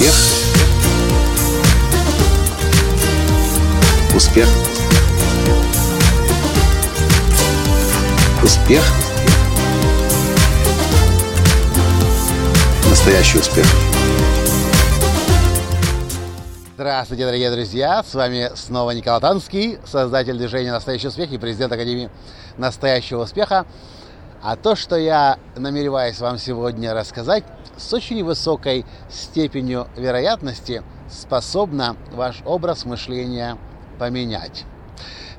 Успех. Успех. Успех. Настоящий успех. Здравствуйте, дорогие друзья! С вами снова Николай Танский, создатель движения «Настоящий успех» и президент Академии «Настоящего успеха». А то, что я намереваюсь вам сегодня рассказать, с очень высокой степенью вероятности способна ваш образ мышления поменять.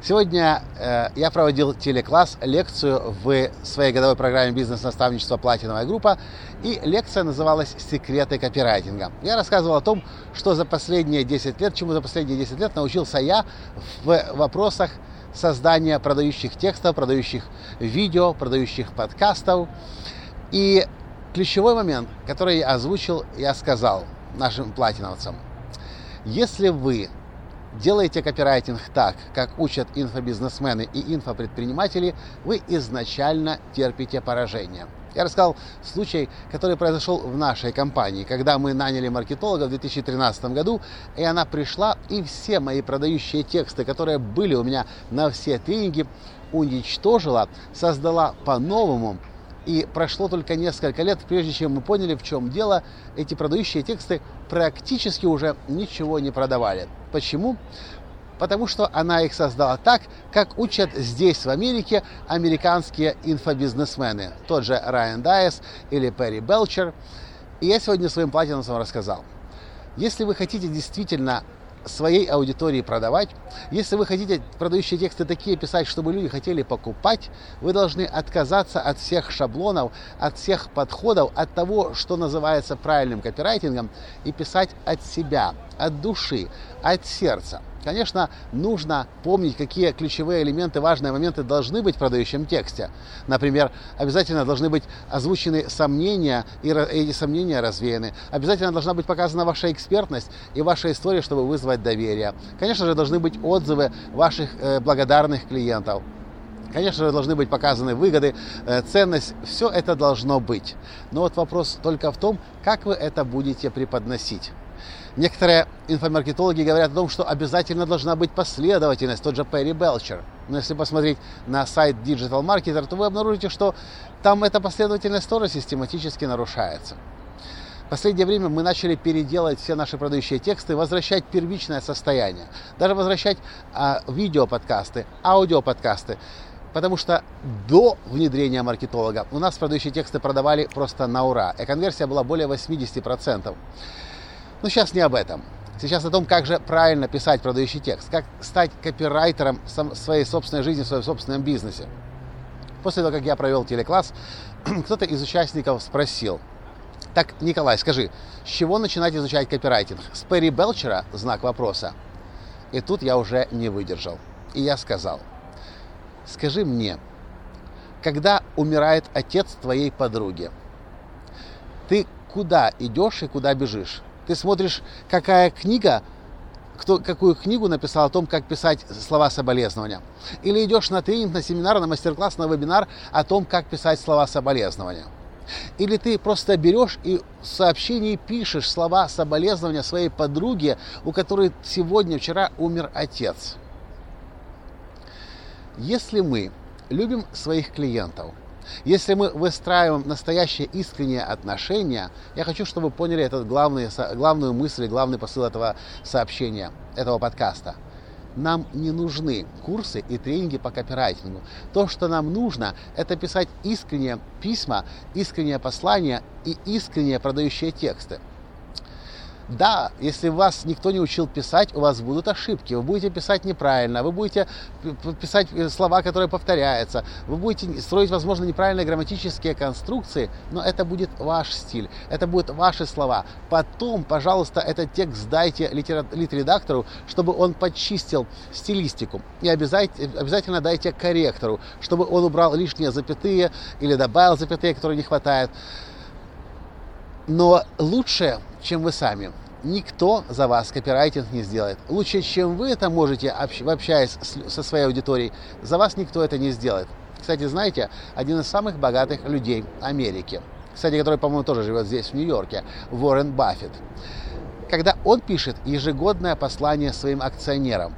Сегодня э, я проводил телекласс, лекцию в своей годовой программе бизнес-наставничества «Платиновая группа», и лекция называлась «Секреты копирайтинга». Я рассказывал о том, что за последние 10 лет, чему за последние 10 лет научился я в вопросах создания продающих текстов, продающих видео, продающих подкастов. И ключевой момент, который я озвучил, я сказал нашим платиновцам. Если вы делаете копирайтинг так, как учат инфобизнесмены и инфопредприниматели, вы изначально терпите поражение. Я рассказал случай, который произошел в нашей компании, когда мы наняли маркетолога в 2013 году, и она пришла, и все мои продающие тексты, которые были у меня на все тренинги, уничтожила, создала по-новому, и прошло только несколько лет, прежде чем мы поняли, в чем дело. Эти продающие тексты практически уже ничего не продавали. Почему? Потому что она их создала так, как учат здесь, в Америке, американские инфобизнесмены. Тот же Райан Дайес или Перри Белчер. И я сегодня своим платинусам рассказал. Если вы хотите действительно своей аудитории продавать. Если вы хотите продающие тексты такие писать, чтобы люди хотели покупать, вы должны отказаться от всех шаблонов, от всех подходов, от того, что называется правильным копирайтингом, и писать от себя, от души, от сердца. Конечно, нужно помнить, какие ключевые элементы, важные моменты должны быть в продающем тексте. Например, обязательно должны быть озвучены сомнения, и эти сомнения развеяны. Обязательно должна быть показана ваша экспертность и ваша история, чтобы вызвать доверие. Конечно же, должны быть отзывы ваших э, благодарных клиентов. Конечно же, должны быть показаны выгоды, э, ценность. Все это должно быть. Но вот вопрос только в том, как вы это будете преподносить. Некоторые инфомаркетологи говорят о том, что обязательно должна быть последовательность, тот же Перри Белчер. Но если посмотреть на сайт Digital Marketer, то вы обнаружите, что там эта последовательность тоже систематически нарушается. В последнее время мы начали переделать все наши продающие тексты, возвращать первичное состояние, даже возвращать а, видеоподкасты, аудиоподкасты. Потому что до внедрения маркетолога у нас продающие тексты продавали просто на ура, и конверсия была более 80%. Но сейчас не об этом. Сейчас о том, как же правильно писать продающий текст, как стать копирайтером своей собственной жизни, в своем собственном бизнесе. После того, как я провел телекласс, кто-то из участников спросил, так, Николай, скажи, с чего начинать изучать копирайтинг? С Перри Белчера? Знак вопроса. И тут я уже не выдержал. И я сказал, скажи мне, когда умирает отец твоей подруги, ты куда идешь и куда бежишь? Ты смотришь, какая книга, кто, какую книгу написал о том, как писать слова соболезнования. Или идешь на тренинг, на семинар, на мастер-класс, на вебинар о том, как писать слова соболезнования. Или ты просто берешь и в сообщении пишешь слова соболезнования своей подруге, у которой сегодня, вчера умер отец. Если мы любим своих клиентов, если мы выстраиваем настоящие искренние отношения, я хочу, чтобы вы поняли этот главный, главную мысль, главный посыл этого сообщения, этого подкаста. Нам не нужны курсы и тренинги по копирайтингу. То, что нам нужно, это писать искренние письма, искренние послания и искренние продающие тексты. Да, если вас никто не учил писать, у вас будут ошибки, вы будете писать неправильно, вы будете писать э, слова, которые повторяются, вы будете строить, возможно, неправильные грамматические конструкции, но это будет ваш стиль, это будут ваши слова. Потом, пожалуйста, этот текст сдайте литредактору, чтобы он почистил стилистику. И обязательно, обязательно дайте корректору, чтобы он убрал лишние запятые или добавил запятые, которые не хватает. Но лучше, чем вы сами, никто за вас копирайтинг не сделает. Лучше, чем вы это можете, общаясь со своей аудиторией, за вас никто это не сделает. Кстати, знаете, один из самых богатых людей Америки, кстати, который, по-моему, тоже живет здесь, в Нью-Йорке, Уоррен Баффет. когда он пишет ежегодное послание своим акционерам.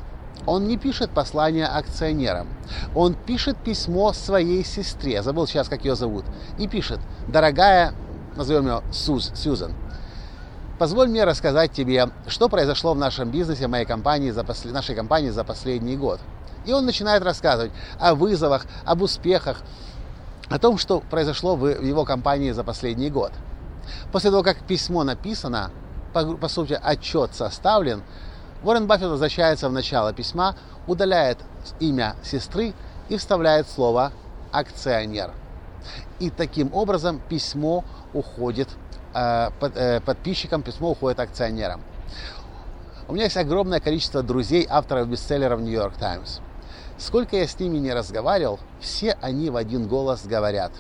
Он не пишет послание акционерам. Он пишет письмо своей сестре, забыл сейчас, как ее зовут, и пишет, дорогая, назовем ее Суз, Сьюзан, позволь мне рассказать тебе, что произошло в нашем бизнесе, в моей компании за посл... нашей компании за последний год. И он начинает рассказывать о вызовах, об успехах, о том, что произошло в его компании за последний год. После того, как письмо написано, по, по сути, отчет составлен, Уоррен Баффет возвращается в начало письма, удаляет имя сестры и вставляет слово «акционер». И таким образом письмо уходит подписчикам, письмо уходит акционерам. У меня есть огромное количество друзей, авторов бестселлеров New York Times. Сколько я с ними не разговаривал, все они в один голос говорят.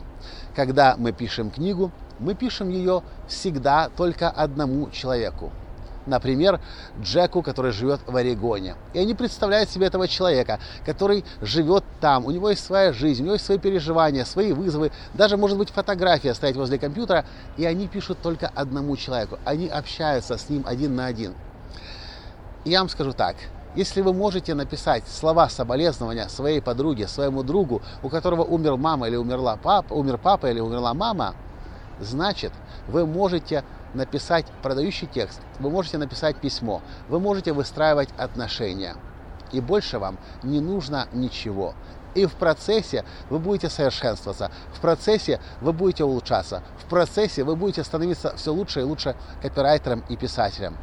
Когда мы пишем книгу, мы пишем ее всегда только одному человеку – например, Джеку, который живет в Орегоне. И они представляют себе этого человека, который живет там, у него есть своя жизнь, у него есть свои переживания, свои вызовы, даже может быть фотография стоять возле компьютера, и они пишут только одному человеку, они общаются с ним один на один. И я вам скажу так, если вы можете написать слова соболезнования своей подруге, своему другу, у которого умер мама или умерла папа, умер папа или умерла мама, значит, вы можете написать продающий текст, вы можете написать письмо, вы можете выстраивать отношения. И больше вам не нужно ничего. И в процессе вы будете совершенствоваться, в процессе вы будете улучшаться, в процессе вы будете становиться все лучше и лучше копирайтером и писателем.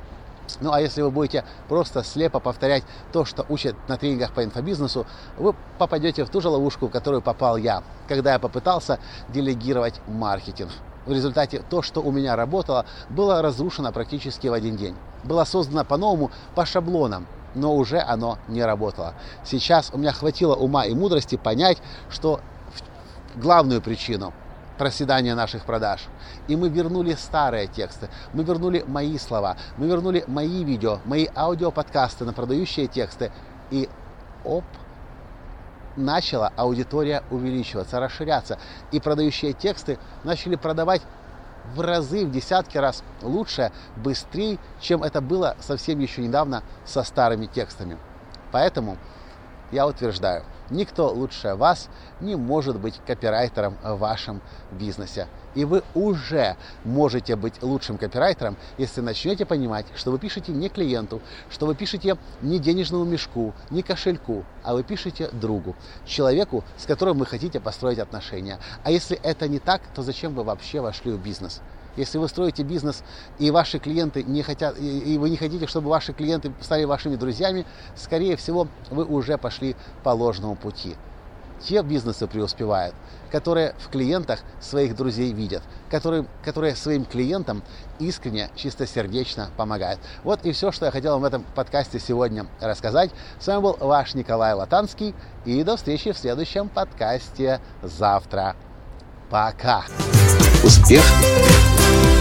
Ну а если вы будете просто слепо повторять то, что учат на тренингах по инфобизнесу, вы попадете в ту же ловушку, в которую попал я, когда я попытался делегировать маркетинг в результате то, что у меня работало, было разрушено практически в один день. Было создано по-новому, по шаблонам, но уже оно не работало. Сейчас у меня хватило ума и мудрости понять, что главную причину проседания наших продаж. И мы вернули старые тексты, мы вернули мои слова, мы вернули мои видео, мои аудиоподкасты на продающие тексты. И оп, начала аудитория увеличиваться, расширяться. И продающие тексты начали продавать в разы, в десятки раз лучше, быстрее, чем это было совсем еще недавно со старыми текстами. Поэтому я утверждаю, никто лучше вас не может быть копирайтером в вашем бизнесе. И вы уже можете быть лучшим копирайтером, если начнете понимать, что вы пишете не клиенту, что вы пишете не денежному мешку, не кошельку, а вы пишете другу, человеку, с которым вы хотите построить отношения. А если это не так, то зачем вы вообще вошли в бизнес? Если вы строите бизнес и ваши клиенты не хотят, и вы не хотите, чтобы ваши клиенты стали вашими друзьями, скорее всего, вы уже пошли по ложному пути те бизнесы преуспевают, которые в клиентах своих друзей видят, которые, которые своим клиентам искренне, чистосердечно помогают. Вот и все, что я хотел вам в этом подкасте сегодня рассказать. С вами был ваш Николай Латанский. И до встречи в следующем подкасте завтра. Пока. Успех.